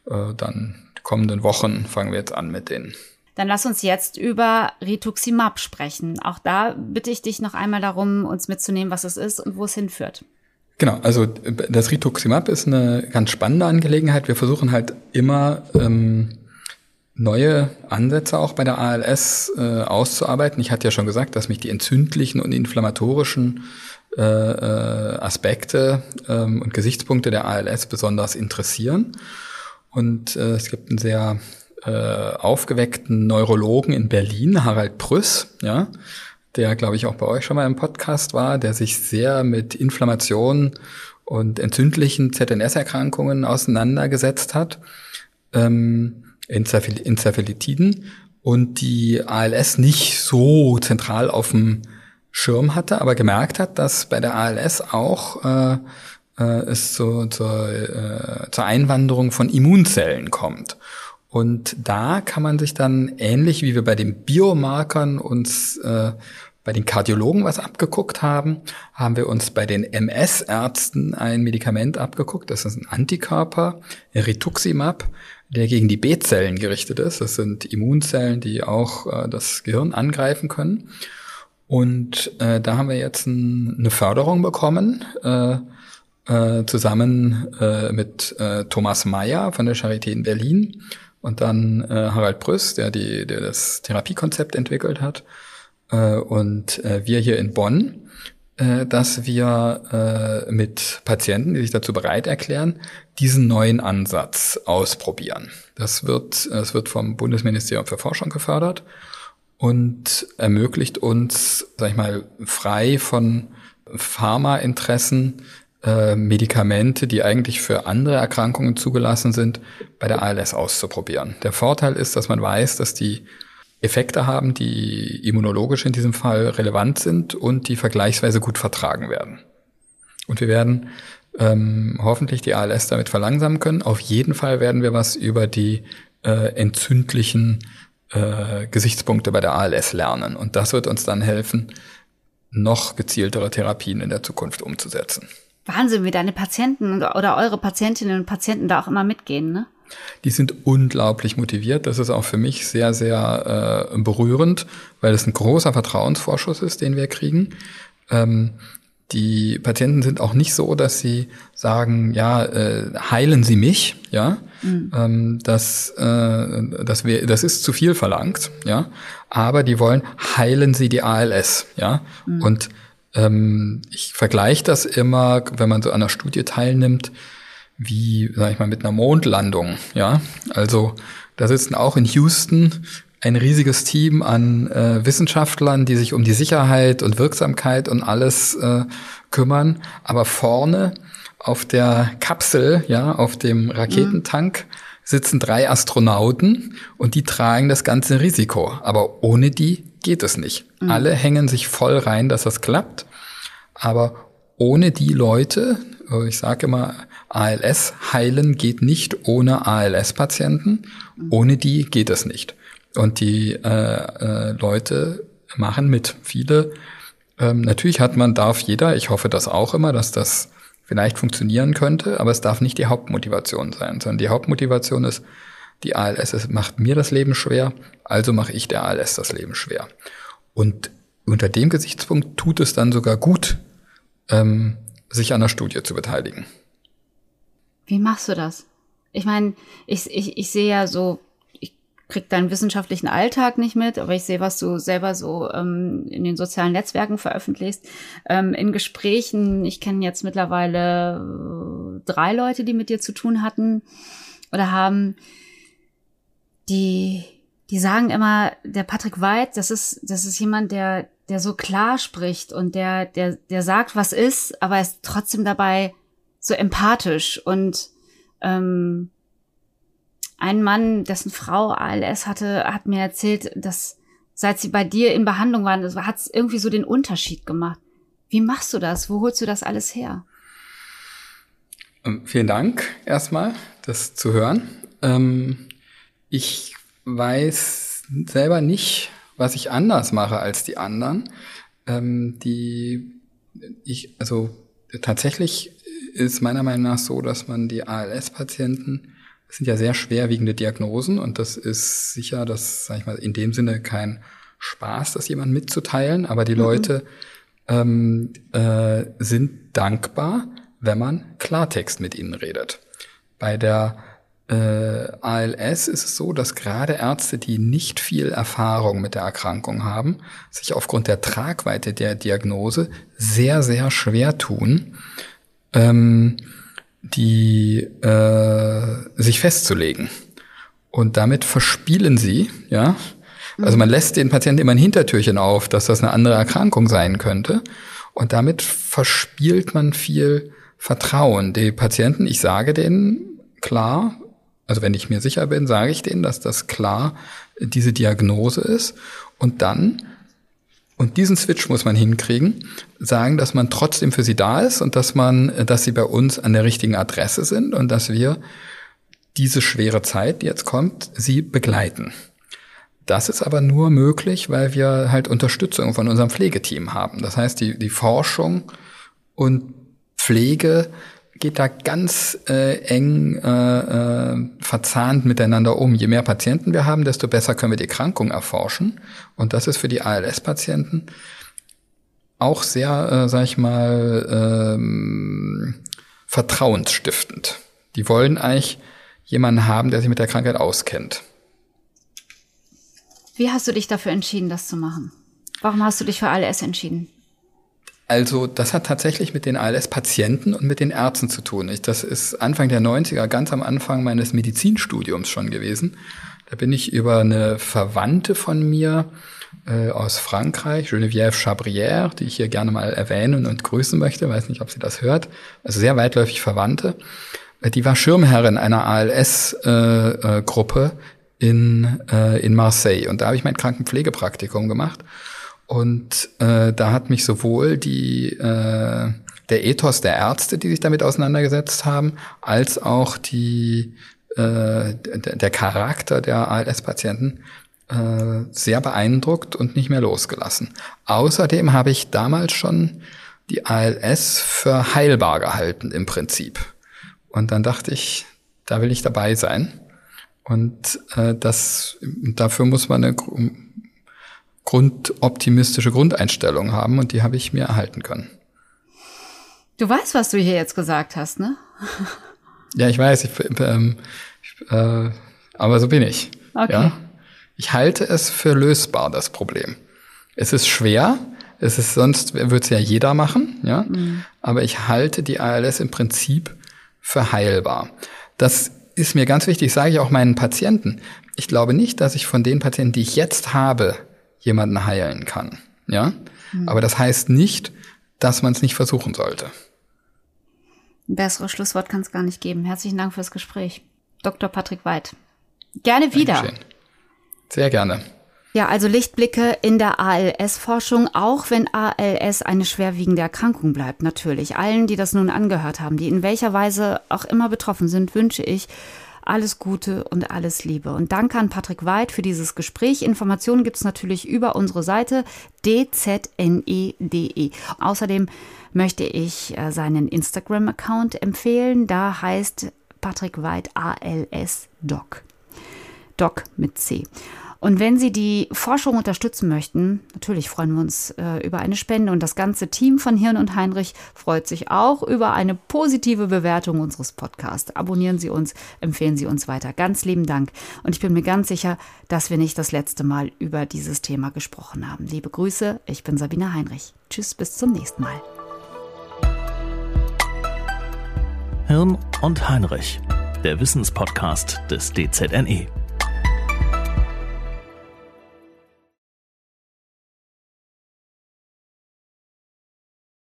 S3: äh, dann die kommenden Wochen fangen wir jetzt an mit denen.
S1: Dann lass uns jetzt über Rituximab sprechen. Auch da bitte ich dich noch einmal darum, uns mitzunehmen, was es ist und wo es hinführt.
S3: Genau, also das Rituximab ist eine ganz spannende Angelegenheit. Wir versuchen halt immer ähm, neue Ansätze auch bei der ALS äh, auszuarbeiten. Ich hatte ja schon gesagt, dass mich die entzündlichen und inflammatorischen äh, äh, Aspekte ähm, und Gesichtspunkte der ALS besonders interessieren. Und äh, es gibt einen sehr äh, aufgeweckten Neurologen in Berlin, Harald Prüss, ja, der, glaube ich, auch bei euch schon mal im Podcast war, der sich sehr mit Inflammation und entzündlichen ZNS-Erkrankungen auseinandergesetzt hat, ähm, Enzephalitiden, und die ALS nicht so zentral auf dem Schirm hatte, aber gemerkt hat, dass bei der ALS auch äh, äh, es zu, zur, äh, zur Einwanderung von Immunzellen kommt. Und da kann man sich dann ähnlich wie wir bei den Biomarkern uns äh, bei den Kardiologen was abgeguckt haben, haben wir uns bei den MS-Ärzten ein Medikament abgeguckt. Das ist ein Antikörper, Rituximab, der gegen die B-Zellen gerichtet ist. Das sind Immunzellen, die auch äh, das Gehirn angreifen können. Und äh, da haben wir jetzt ein, eine Förderung bekommen, äh, äh, zusammen äh, mit äh, Thomas Mayer von der Charité in Berlin und dann Harald Brüss, der, die, der das Therapiekonzept entwickelt hat und äh, wir hier in Bonn, äh, dass wir äh, mit Patienten, die sich dazu bereit erklären, diesen neuen Ansatz ausprobieren. Das wird, das wird vom Bundesministerium für Forschung gefördert und ermöglicht uns, sag ich mal, frei von Pharmainteressen äh, Medikamente, die eigentlich für andere Erkrankungen zugelassen sind, bei der ALS auszuprobieren. Der Vorteil ist, dass man weiß, dass die Effekte haben, die immunologisch in diesem Fall relevant sind und die vergleichsweise gut vertragen werden. Und wir werden ähm, hoffentlich die ALS damit verlangsamen können. Auf jeden Fall werden wir was über die äh, entzündlichen äh, Gesichtspunkte bei der ALS lernen. Und das wird uns dann helfen, noch gezieltere Therapien in der Zukunft umzusetzen.
S1: Wahnsinn, wie deine Patienten oder eure Patientinnen und Patienten da auch immer mitgehen, ne?
S3: Die sind unglaublich motiviert. Das ist auch für mich sehr, sehr äh, berührend, weil es ein großer Vertrauensvorschuss ist, den wir kriegen. Ähm, die Patienten sind auch nicht so, dass sie sagen, ja, äh, heilen Sie mich, ja, mhm. ähm, das, äh, das, wär, das ist zu viel verlangt, ja, aber die wollen, heilen Sie die ALS, ja, mhm. und ähm, ich vergleiche das immer, wenn man so an einer Studie teilnimmt, wie, sag ich mal, mit einer Mondlandung, ja, also da sitzen auch in Houston ein riesiges Team an äh, Wissenschaftlern, die sich um die Sicherheit und Wirksamkeit und alles äh, kümmern. Aber vorne auf der Kapsel, ja, auf dem Raketentank mhm. sitzen drei Astronauten und die tragen das ganze Risiko. Aber ohne die geht es nicht. Mhm. Alle hängen sich voll rein, dass das klappt. Aber ohne die Leute, äh, ich sage immer, ALS heilen geht nicht ohne ALS-Patienten. Ohne die geht es nicht. Und die äh, äh, Leute machen mit. Viele, ähm, natürlich hat man, darf jeder, ich hoffe das auch immer, dass das vielleicht funktionieren könnte, aber es darf nicht die Hauptmotivation sein, sondern die Hauptmotivation ist, die ALS es macht mir das Leben schwer, also mache ich der ALS das Leben schwer. Und unter dem Gesichtspunkt tut es dann sogar gut, ähm, sich an der Studie zu beteiligen.
S1: Wie machst du das? Ich meine, ich, ich, ich sehe ja so krieg deinen wissenschaftlichen Alltag nicht mit, aber ich sehe, was du selber so ähm, in den sozialen Netzwerken veröffentlichst. Ähm, in Gesprächen, ich kenne jetzt mittlerweile äh, drei Leute, die mit dir zu tun hatten oder haben, die, die sagen immer, der Patrick White, das ist, das ist jemand, der, der so klar spricht und der, der, der sagt, was ist, aber ist trotzdem dabei so empathisch und ähm, ein Mann, dessen Frau ALS hatte, hat mir erzählt, dass seit sie bei dir in Behandlung waren, hat es irgendwie so den Unterschied gemacht. Wie machst du das? Wo holst du das alles her?
S3: Ähm, vielen Dank erstmal, das zu hören. Ähm, ich weiß selber nicht, was ich anders mache als die anderen. Ähm, die ich, also tatsächlich ist meiner Meinung nach so, dass man die ALS-Patienten das sind ja sehr schwerwiegende Diagnosen und das ist sicher, das sag ich mal, in dem Sinne kein Spaß, das jemand mitzuteilen, aber die mhm. Leute ähm, äh, sind dankbar, wenn man Klartext mit ihnen redet. Bei der äh, ALS ist es so, dass gerade Ärzte, die nicht viel Erfahrung mit der Erkrankung haben, sich aufgrund der Tragweite der Diagnose sehr, sehr schwer tun, ähm, die äh, sich festzulegen. Und damit verspielen sie, ja. Also man lässt den Patienten immer ein Hintertürchen auf, dass das eine andere Erkrankung sein könnte. Und damit verspielt man viel Vertrauen. Die Patienten, ich sage denen klar, also wenn ich mir sicher bin, sage ich denen, dass das klar diese Diagnose ist. Und dann und diesen Switch muss man hinkriegen, sagen, dass man trotzdem für sie da ist und dass man, dass sie bei uns an der richtigen Adresse sind und dass wir diese schwere Zeit, die jetzt kommt, sie begleiten. Das ist aber nur möglich, weil wir halt Unterstützung von unserem Pflegeteam haben. Das heißt, die, die Forschung und Pflege geht da ganz äh, eng äh, äh, verzahnt miteinander um. Je mehr Patienten wir haben, desto besser können wir die Erkrankung erforschen. Und das ist für die ALS-Patienten auch sehr, äh, sag ich mal, ähm, vertrauensstiftend. Die wollen eigentlich jemanden haben, der sich mit der Krankheit auskennt.
S1: Wie hast du dich dafür entschieden, das zu machen? Warum hast du dich für ALS entschieden?
S3: Also das hat tatsächlich mit den ALS-Patienten und mit den Ärzten zu tun. Ich, das ist Anfang der 90er, ganz am Anfang meines Medizinstudiums schon gewesen. Da bin ich über eine Verwandte von mir äh, aus Frankreich, Geneviève Chabrière, die ich hier gerne mal erwähnen und grüßen möchte, weiß nicht, ob sie das hört, also sehr weitläufig Verwandte. Äh, die war Schirmherrin einer ALS-Gruppe äh, äh, in, äh, in Marseille. Und da habe ich mein Krankenpflegepraktikum gemacht. Und äh, da hat mich sowohl die äh, der Ethos der Ärzte, die sich damit auseinandergesetzt haben, als auch die äh, der Charakter der ALS-Patienten äh, sehr beeindruckt und nicht mehr losgelassen. Außerdem habe ich damals schon die ALS für heilbar gehalten im Prinzip. Und dann dachte ich, da will ich dabei sein. Und äh, das dafür muss man eine grundoptimistische Grundeinstellung haben und die habe ich mir erhalten können.
S1: Du weißt, was du hier jetzt gesagt hast, ne?
S3: Ja, ich weiß, ich, ähm, ich, äh, aber so bin ich.
S1: Okay.
S3: Ja? Ich halte es für lösbar, das Problem. Es ist schwer, es ist sonst würde es ja jeder machen, ja. Mhm. Aber ich halte die ALS im Prinzip für heilbar. Das ist mir ganz wichtig, sage ich auch meinen Patienten. Ich glaube nicht, dass ich von den Patienten, die ich jetzt habe, jemanden heilen kann. Ja? Mhm. Aber das heißt nicht, dass man es nicht versuchen sollte.
S1: Ein besseres Schlusswort kann es gar nicht geben. Herzlichen Dank fürs Gespräch. Dr. Patrick Weid. Gerne wieder. Dankeschön.
S3: Sehr gerne.
S1: Ja, also Lichtblicke in der ALS-Forschung, auch wenn ALS eine schwerwiegende Erkrankung bleibt, natürlich. Allen, die das nun angehört haben, die in welcher Weise auch immer betroffen sind, wünsche ich alles Gute und alles Liebe. Und danke an Patrick Weid für dieses Gespräch. Informationen gibt es natürlich über unsere Seite dzne.de. E. Außerdem möchte ich äh, seinen Instagram-Account empfehlen. Da heißt Patrick Weid ALS Doc. Doc mit C. Und wenn Sie die Forschung unterstützen möchten, natürlich freuen wir uns äh, über eine Spende und das ganze Team von Hirn und Heinrich freut sich auch über eine positive Bewertung unseres Podcasts. Abonnieren Sie uns, empfehlen Sie uns weiter. Ganz lieben Dank. Und ich bin mir ganz sicher, dass wir nicht das letzte Mal über dieses Thema gesprochen haben. Liebe Grüße, ich bin Sabine Heinrich. Tschüss, bis zum nächsten Mal.
S2: Hirn und Heinrich, der Wissenspodcast des DZNE.